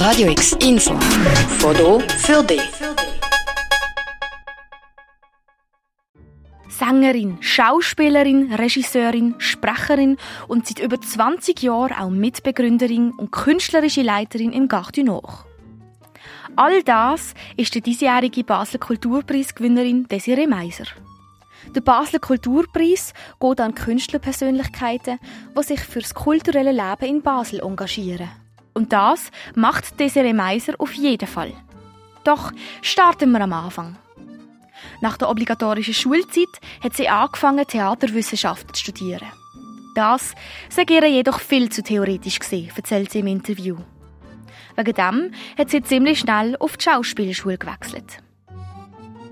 Radio X Info. Foto für dich. Sängerin, Schauspielerin, Regisseurin, Sprecherin und seit über 20 Jahren auch Mitbegründerin und künstlerische Leiterin im Gare du. All das ist die diesjährige Basler Kulturpreisgewinnerin Desiree Meiser. Der Basler Kulturpreis geht an Künstlerpersönlichkeiten, die sich für das kulturelle Leben in Basel engagieren. Und das macht Desiree Meiser auf jeden Fall. Doch starten wir am Anfang. Nach der obligatorischen Schulzeit hat sie angefangen, Theaterwissenschaften zu studieren. Das sei ihr jedoch viel zu theoretisch gesehen, erzählt sie im Interview. Wegen dem hat sie ziemlich schnell auf die Schauspielschule gewechselt.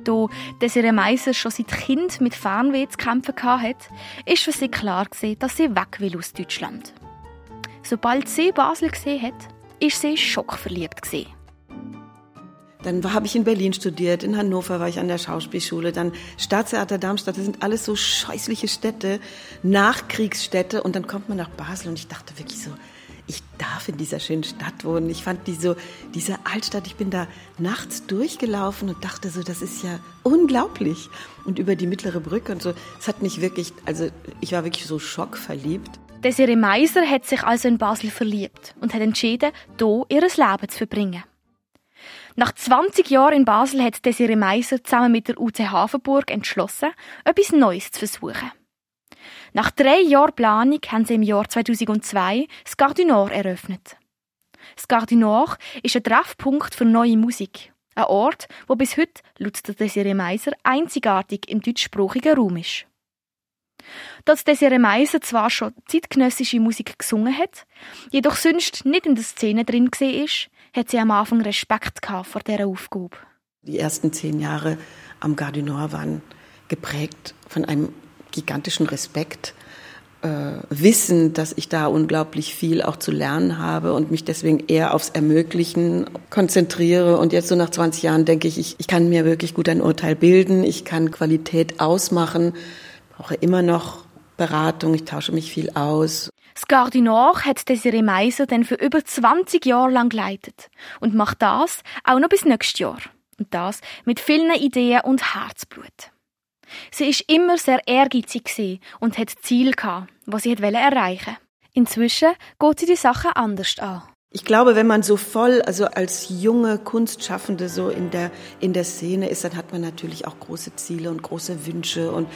Da Desiree Meiser schon seit Kind mit Fernweh zu kämpfen hatte, ist für sie klar gewesen, dass sie weg will aus Deutschland. Sobald sie Basel gesehen hat, ist sie schockverliebt. Dann habe ich in Berlin studiert, in Hannover war ich an der Schauspielschule, dann Staatstheater Darmstadt, das sind alles so scheußliche Städte, Nachkriegsstädte und dann kommt man nach Basel und ich dachte wirklich so, ich darf in dieser schönen Stadt wohnen. Ich fand die diese Altstadt, ich bin da nachts durchgelaufen und dachte so, das ist ja unglaublich. Und über die mittlere Brücke und so, es hat mich wirklich, also ich war wirklich so schockverliebt. Desiree Meiser hat sich also in Basel verliebt und hat entschieden, hier ihr Leben zu verbringen. Nach 20 Jahren in Basel hat Desiree Meiser zusammen mit der UT Hafenburg entschlossen, etwas Neues zu versuchen. Nach drei Jahren Planung haben sie im Jahr 2002 das Gare Nord eröffnet. Das Gare Nord ist ein Treffpunkt für neue Musik. Ein Ort, wo bis heute, laut der Desiree Meiser, einzigartig im deutschsprachigen Raum ist. Dass Desiree Meiser zwar schon zeitgenössische Musik gesungen hat, jedoch sonst nicht in der Szene drin war, hat sie am Anfang Respekt vor dieser Aufgabe. Die ersten zehn Jahre am Nord waren geprägt von einem gigantischen Respekt, äh, Wissen, dass ich da unglaublich viel auch zu lernen habe und mich deswegen eher aufs Ermöglichen konzentriere. Und jetzt so nach 20 Jahren denke ich, ich, ich kann mir wirklich gut ein Urteil bilden, ich kann Qualität ausmachen, brauche immer noch Beratung, ich tausche mich viel aus. Das Nord hat Desiree Meiser dann für über 20 Jahre lang geleitet und macht das auch noch bis nächstes Jahr. Und das mit vielen Ideen und Herzblut. Sie ist immer sehr ehrgeizig und hat Ziel gehabt, was sie erreichen wollte. Inzwischen geht sie die Sachen anders an. Ich glaube, wenn man so voll, also als junge Kunstschaffende so in der, in der Szene ist, dann hat man natürlich auch große Ziele und große Wünsche und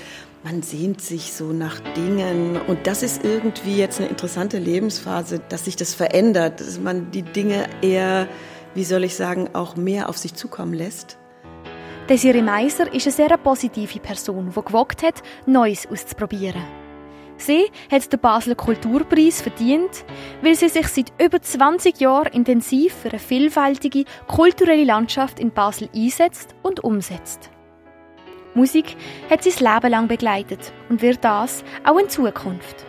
man sehnt sich so nach Dingen. Und das ist irgendwie jetzt eine interessante Lebensphase, dass sich das verändert, dass man die Dinge eher, wie soll ich sagen, auch mehr auf sich zukommen lässt. Desiree Meiser ist eine sehr positive Person, die gewagt hat, Neues auszuprobieren. Sie hat den Basler Kulturpreis verdient, weil sie sich seit über 20 Jahren intensiv für eine vielfältige kulturelle Landschaft in Basel einsetzt und umsetzt. Musik hat sie das Leben lang begleitet und wird das auch in Zukunft.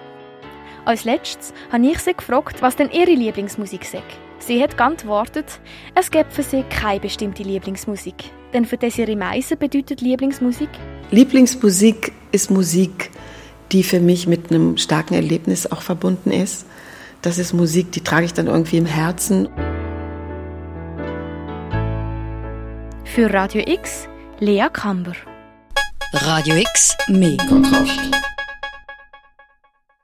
Als letztes habe ich sie gefragt, was denn ihre Lieblingsmusik sei. Sie hat geantwortet, es gibt für sie keine bestimmte Lieblingsmusik. Denn für Desiree Meiser bedeutet Lieblingsmusik? Lieblingsmusik ist Musik, die für mich mit einem starken Erlebnis auch verbunden ist. Das ist Musik, die trage ich dann irgendwie im Herzen. Für Radio X, Lea Kamber. Radio X, mehr Kontrast.